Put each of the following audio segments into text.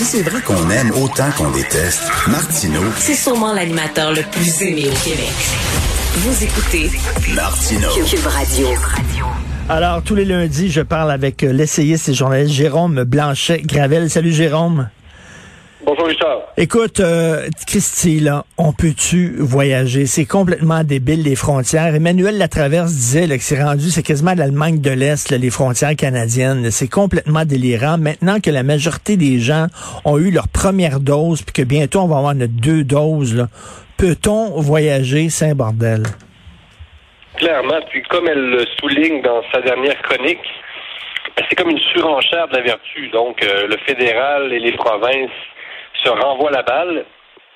Si c'est vrai qu'on aime autant qu'on déteste, Martineau, C'est sûrement l'animateur le plus aimé au Québec. Vous écoutez Martineau. Cube Radio. Alors, tous les lundis, je parle avec euh, l'essayiste et journaliste Jérôme Blanchet-Gravel. Salut, Jérôme. Bonjour Richard. Écoute, euh, Christy, là, on peut-tu voyager? C'est complètement débile, les frontières. Emmanuel Latraverse disait là, que c'est rendu, c'est quasiment l'Allemagne de l'Est, les frontières canadiennes. C'est complètement délirant. Maintenant que la majorité des gens ont eu leur première dose, puis que bientôt on va avoir notre deux doses, peut-on voyager Saint-Bordel? Clairement, puis comme elle le souligne dans sa dernière chronique, c'est comme une surenchère de la vertu. Donc, euh, le fédéral et les provinces se renvoient la balle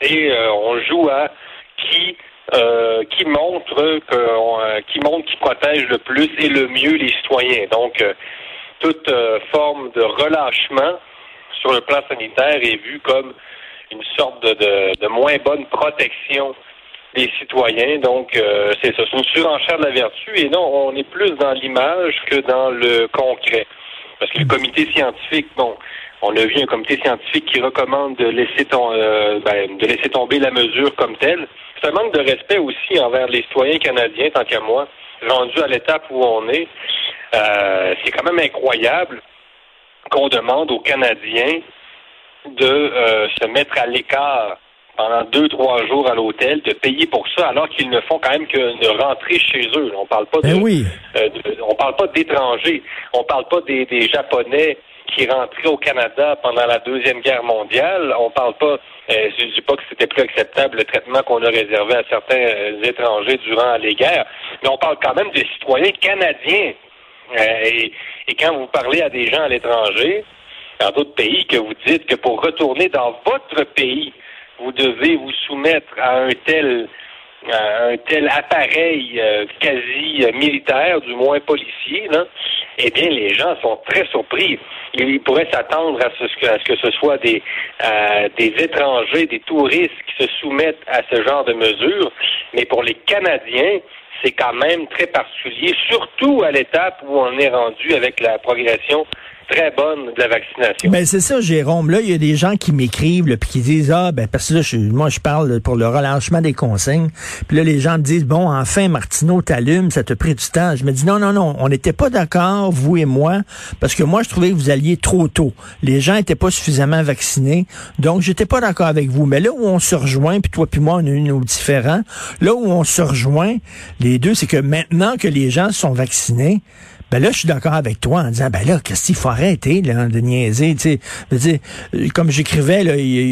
et euh, on joue à qui euh, qui montre que euh, qui montre qui protège le plus et le mieux les citoyens. Donc, toute forme de relâchement sur le plan sanitaire est vue comme une sorte de, de, de moins bonne protection des citoyens. Donc, c'est ça, c'est une surenchère de la vertu. Et non, on est plus dans l'image que dans le concret. Parce que le comité scientifique, bon, on a vu un comité scientifique qui recommande de laisser, ton, euh, ben, de laisser tomber la mesure comme telle. C'est un manque de respect aussi envers les citoyens canadiens, tant qu'à moi, rendu à l'étape où on est. Euh, c'est quand même incroyable qu'on demande aux Canadiens de euh, se mettre à l'écart pendant deux, trois jours à l'hôtel, de payer pour ça, alors qu'ils ne font quand même que de rentrer chez eux. On parle pas de, Ben oui. euh, de- on parle pas d'étrangers, on parle pas des, des Japonais qui rentraient au Canada pendant la deuxième guerre mondiale. On parle pas, euh, je dis pas que c'était plus acceptable le traitement qu'on a réservé à certains euh, étrangers durant les guerres, mais on parle quand même de citoyens canadiens. Euh, et, et quand vous parlez à des gens à l'étranger, dans d'autres pays, que vous dites que pour retourner dans votre pays, vous devez vous soumettre à un tel un tel appareil euh, quasi militaire, du moins policier, là, eh bien, les gens sont très surpris. Ils pourraient s'attendre à ce, que- ce soit des, euh, des étrangers, des touristes qui se soumettent à ce genre de mesures, mais pour les Canadiens, c'est quand même très particulier, surtout à l'étape où on est rendu avec la progression très bonne de la vaccination. Ben c'est ça, Jérôme. Là, il y a des gens qui m'écrivent puis qui disent ah ben parce que là, je, moi je parle pour le relâchement des consignes. Puis là, les gens me disent bon, enfin Martineau t'allume, ça te pris du temps. Je me dis non non non, on n'était pas d'accord vous et moi parce que moi je trouvais que vous alliez trop tôt. Les gens étaient pas suffisamment vaccinés, donc j'étais pas d'accord avec vous. Mais là où on se rejoint, puis toi puis moi on eu nos différents. Là où on se rejoint les deux, c'est que maintenant que les gens sont vaccinés. Ben là, je suis d'accord avec toi en disant, ben là, qu'est-ce qu'il faut arrêter de niaiser, tu sais. Euh, comme j'écrivais, il, y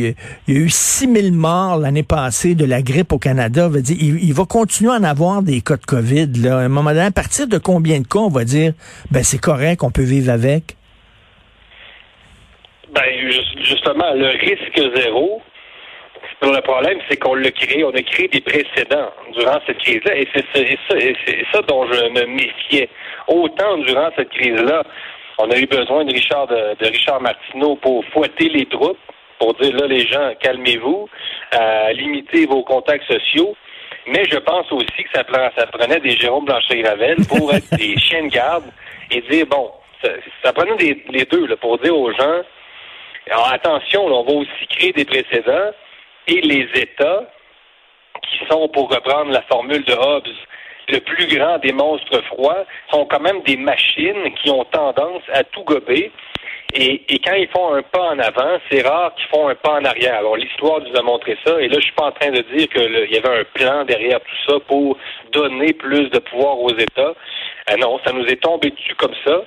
a- il y a eu 6000 morts l'année passée de la grippe au Canada. Il, va continuer à en avoir des cas de COVID. Là. À un moment donné, à partir de combien de cas on va dire, ben c'est correct, on peut vivre avec? Ben, ju- justement, le risque zéro, le problème, c'est qu'on l'a créé, on a créé des précédents durant cette crise-là, et c'est ça, ça dont je me méfiais. Autant durant cette crise-là, on a eu besoin de Richard de, de Richard Martineau pour fouetter les troupes, pour dire là, les gens, calmez-vous, euh, limitez vos contacts sociaux. Mais je pense aussi que ça, prend- ça prenait des Jérôme Blanchet-Gravel pour être des chiens de garde et dire, bon, ça, ça prenait des, les deux là, pour dire aux gens, alors attention, là, on va aussi créer des précédents et les États qui sont, pour reprendre la formule de Hobbes, le plus grand des monstres froids, sont quand même des machines qui ont tendance à tout gober. Et, quand ils font un pas en avant, c'est rare qu'ils font un pas en arrière. Alors l'histoire nous a montré ça. Et là, je suis pas en train de dire qu'il y avait un plan derrière tout ça pour donner plus de pouvoir aux États. Euh, non, ça nous est tombé dessus comme ça.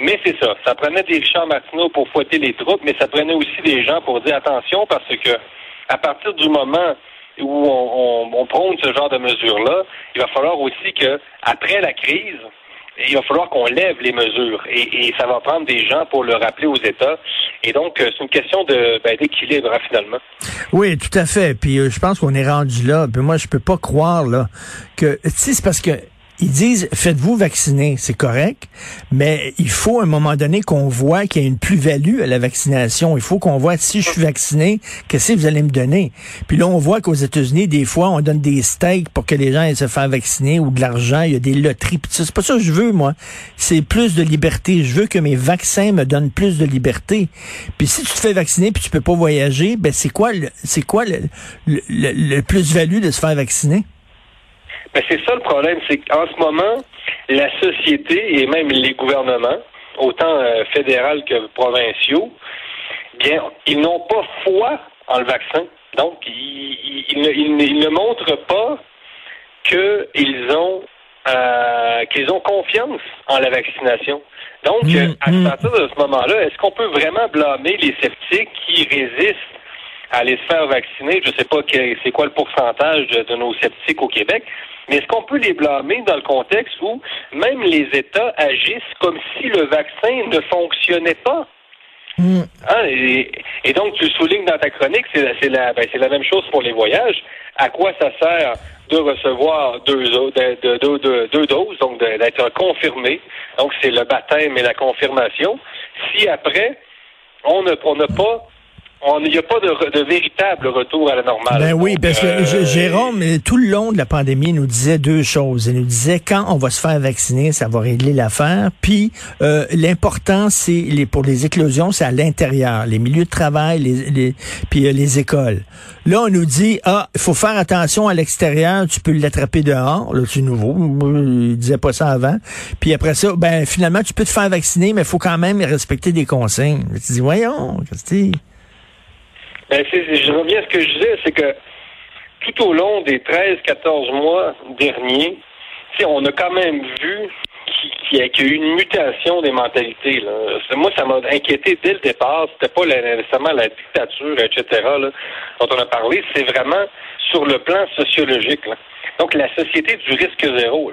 Mais c'est ça. Ça prenait des Richard Martineau pour fouetter les troupes, mais ça prenait aussi des gens pour dire attention parce que à partir du moment où on, prône ce genre de mesures-là, il va falloir aussi que, après la crise, il va falloir qu'on lève les mesures et, ça va prendre des gens pour le rappeler aux États. Et donc, euh, c'est une question de ben, d'équilibre hein, finalement. Oui, tout à fait. Puis euh, je pense qu'on est rendu là. Puis moi, je peux pas croire là que, tu sais, c'est parce que ils disent faites-vous vacciner, c'est correct, mais il faut à un moment donné qu'on voit qu'il y a une plus-value à la vaccination. Il faut qu'on voit si je suis vacciné, qu'est-ce que vous allez me donner? Puis là, on voit qu'aux États-Unis, des fois, on donne des steaks pour que les gens aient se faire vacciner ou de l'argent. Il y a des loteries. C'est pas ça que je veux, moi. C'est plus de liberté. Je veux que mes vaccins me donnent plus de liberté. Puis si tu te fais vacciner puis tu peux pas voyager, ben c'est quoi c'est quoi le, le, le plus-value de se faire vacciner? Mais c'est ça le problème, c'est qu'en ce moment, la société et même les gouvernements, autant euh, fédéral que provinciaux, bien, ils n'ont pas foi en le vaccin. Donc, ils, ne, montrent pas qu'ils ont euh, qu'ils ont confiance en la vaccination. Donc, mmh, à mmh. partir de ce moment-là, est-ce qu'on peut vraiment blâmer les sceptiques qui résistent à aller se faire vacciner? Je ne sais pas c'est quoi le pourcentage de nos sceptiques au Québec, mais est-ce qu'on peut les blâmer dans le contexte où même les États agissent comme si le vaccin ne fonctionnait pas? Hmm. Hein, et, donc, tu soulignes dans ta chronique, c'est la, ben, la même chose pour les voyages. À quoi ça sert de recevoir deux, deux doses, donc d'être confirmé? Donc, c'est le baptême et la confirmation. Si après, on n'a pas il n'y a pas de, véritable retour à la normale. Ben oui, parce que euh, Jérôme, tout le long de la pandémie, nous disait deux choses. Il nous disait quand on va se faire vacciner, ça va régler l'affaire. Puis euh, l'important, c'est les, pour les éclosions, c'est à l'intérieur, les milieux de travail, les, les puis euh, les écoles. Là, on nous dit ah, il faut faire attention à l'extérieur, tu peux l'attraper dehors. Là, c'est nouveau. Il disait pas ça avant. Puis après ça, ben finalement, tu peux te faire vacciner, mais il faut quand même respecter des consignes. Tu dis voyons, Christy. Ben, je reviens à ce que je disais, c'est que tout au long des 13-14 mois derniers, on a quand même vu qu'il y, a eu une mutation des mentalités. Là. Moi, ça m'a inquiété dès le départ. C'était pas nécessairement la dictature, etc., là, dont on a parlé. C'est vraiment sur le plan sociologique. Donc, la société du risque zéro.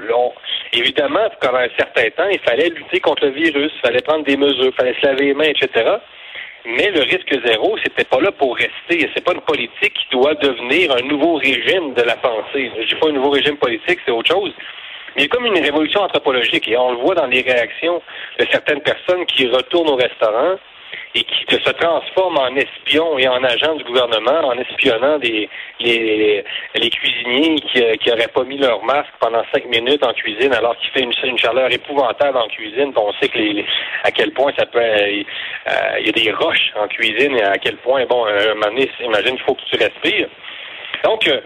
évidemment, pendant un certain temps, il fallait lutter contre le virus, il fallait prendre des mesures, il fallait se laver les mains, etc. Mais le risque zéro, c'était pas là pour rester. C'est pas une politique qui doit devenir un nouveau régime de la pensée. Je dis pas un nouveau régime politique, c'est autre chose. Mais il y a comme une révolution anthropologique et on le voit dans les réactions de certaines personnes qui retournent au restaurant et qui se transforme en espion et en agent du gouvernement en espionnant des, les, les cuisiniers qui, euh, qui auraient pas mis leur masque pendant cinq minutes en cuisine alors qu'il fait une, chaleur épouvantable en cuisine. On sait que les, à quel point ça peut euh, il y a des roches en cuisine et à quel point bon un moment donné, imagine il faut que tu respires. Donc euh,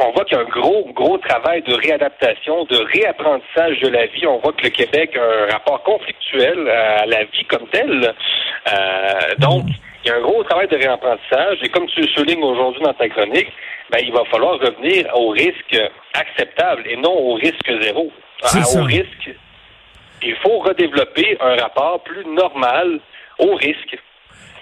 on voit qu'il y a un gros, gros travail de réadaptation, de réapprentissage de la vie. On voit que le Québec a un rapport conflictuel à la vie comme telle. Euh, donc, il y a un gros travail de réapprentissage. Et comme tu le soulignes aujourd'hui dans ta chronique, ben, il va falloir revenir au risque acceptable et non au risque zéro. Au risque, il faut redévelopper un rapport plus normal au risque.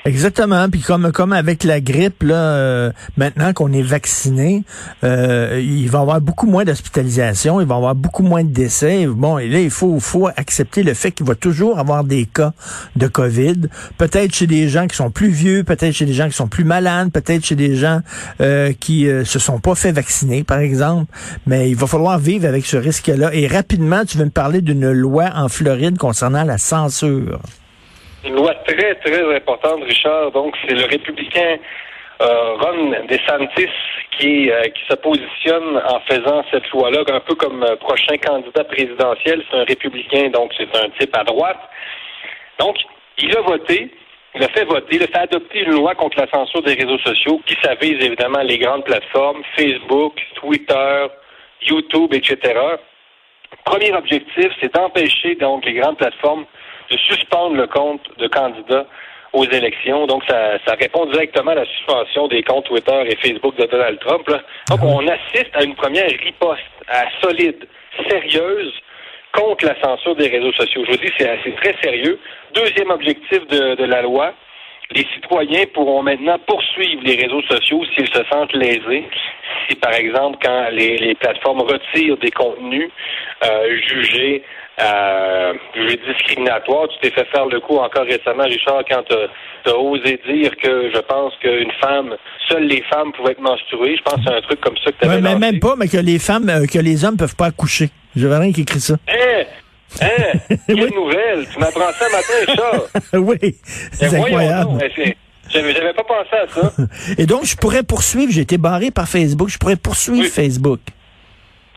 Exactement. Puis comme comme avec la grippe, là, euh, maintenant qu'on est vacciné, euh, il va y avoir beaucoup moins d'hospitalisation, il va y avoir beaucoup moins de décès. Bon, et là, il faut, faut accepter le fait qu'il va toujours avoir des cas de COVID. Peut-être chez des gens qui sont plus vieux, peut-être chez des gens qui sont plus malades, peut-être chez des gens euh, qui euh, se sont pas fait vacciner, par exemple. Mais il va falloir vivre avec ce risque-là. Et rapidement, tu veux me parler d'une loi en Floride concernant la censure une loi très, très importante, Richard. Donc, c'est le républicain euh, Ron DeSantis qui, euh, qui se positionne en faisant cette loi-là, un peu comme euh, prochain candidat présidentiel. C'est un républicain, donc c'est un type à droite. Donc, il a voté, il a fait voter, il a fait adopter une loi contre la censure des réseaux sociaux qui s'avise évidemment les grandes plateformes, Facebook, Twitter, YouTube, etc. Premier objectif, c'est d'empêcher donc les grandes plateformes de suspendre le compte de candidat aux élections. Donc, ça, ça répond directement à la suspension des comptes Twitter et Facebook de Donald Trump. Donc, mhm. on assiste à une première riposte à solide, sérieuse, contre la censure des réseaux sociaux. Je vous dis, c'est très sérieux. Deuxième objectif de, de la loi, les citoyens pourront maintenant poursuivre les réseaux sociaux s'ils se sentent lésés. Si, par exemple, quand les, les plateformes retirent des contenus euh, jugés euh, discriminatoire. Tu t'es fait faire le coup encore récemment, Richard, quand tu as, osé dire que je pense qu'une femme, seules les femmes pouvaient être menstruées. Je pense que c'est un truc comme ça que tu avais ouais, mais Même pas, mais que les femmes, euh, que les hommes peuvent pas accoucher. J'avais rien qui écrit ça. Hein? Hein? Quelle nouvelle? Tu m'apprends ça matin, ça? oui, c'est incroyable. J'avais pas pensé à ça. Et donc, je pourrais poursuivre, j'ai été barré par Facebook, je pourrais poursuivre Facebook.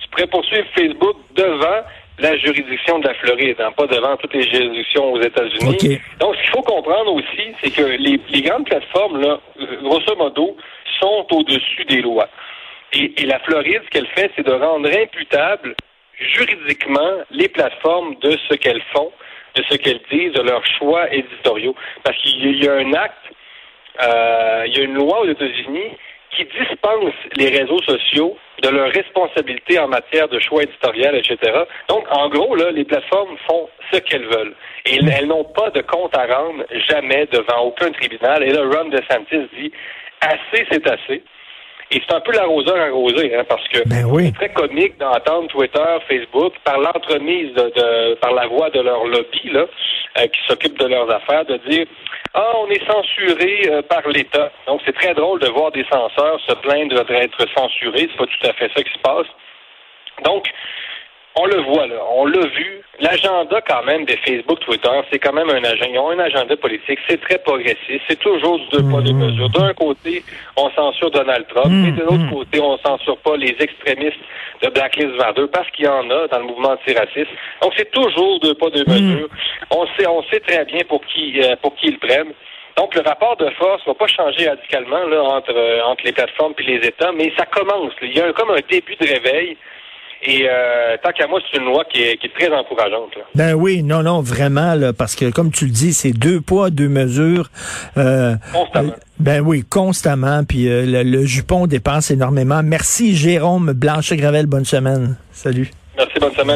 Tu pourrais poursuivre Facebook devant la juridiction de la Floride, hein, pas devant toutes les juridictions aux États-Unis. Donc, ce qu'il faut comprendre aussi, c'est que les, grandes plateformes, là, grosso modo, sont au-dessus des lois. Et, et, la Floride, ce qu'elle fait, c'est de rendre imputable juridiquement les plateformes de ce qu'elles font, de ce qu'elles disent, de leurs choix éditoriaux. Parce qu'il y a un acte, euh, il y a une loi aux États-Unis qui dispense les réseaux sociaux de leur responsabilité en matière de choix éditorial, etc. Donc, en gros, là, les plateformes font ce qu'elles veulent. Et elles n'ont pas de compte à rendre jamais devant aucun tribunal. Et là, Ron DeSantis dit assez, c'est assez. Et c'est un peu l'arroseur arrosé, hein, parce que ben c'est très comique d'entendre Twitter, Facebook, par l'entremise de, par la voix de leur lobby, là, euh, qui s'occupe de leurs affaires, de dire Ah, on est censuré euh, par l'État. Donc c'est très drôle de voir des censeurs se plaindre d'être censurés. C'est pas tout à fait ça qui se passe. Donc, on le voit là, on l'a vu. L'agenda quand même des Facebook, Twitter, c'est quand même un agenda. Ils ont un agenda politique, c'est très progressiste, c'est toujours du deux poids deux mmh. mesures. D'un côté, on censure Donald Trump, et de l'autre mmh. côté, on censure pas les extrémistes de Black Lives Matter parce qu'il y en a dans le mouvement antiraciste. Donc c'est toujours deux pas deux mesures. On sait, on sait très bien pour qui, euh, pour qui ils prennent. Donc, le rapport de force va pas changer radicalement là, entre, euh, entre les plateformes et les États, mais ça commence. Il y a comme un début de réveil. Et euh, tant qu'à moi, c'est une loi qui est, très encourageante. Ben oui, non, non, vraiment, parce que comme tu le dis, c'est deux poids, deux mesures. Euh, constamment. Euh, ben oui, constamment. Puis le, le, jupon dépense énormément. Merci Jérôme Blanchet-Gravel. Bonne semaine. Salut. Merci, bonne semaine.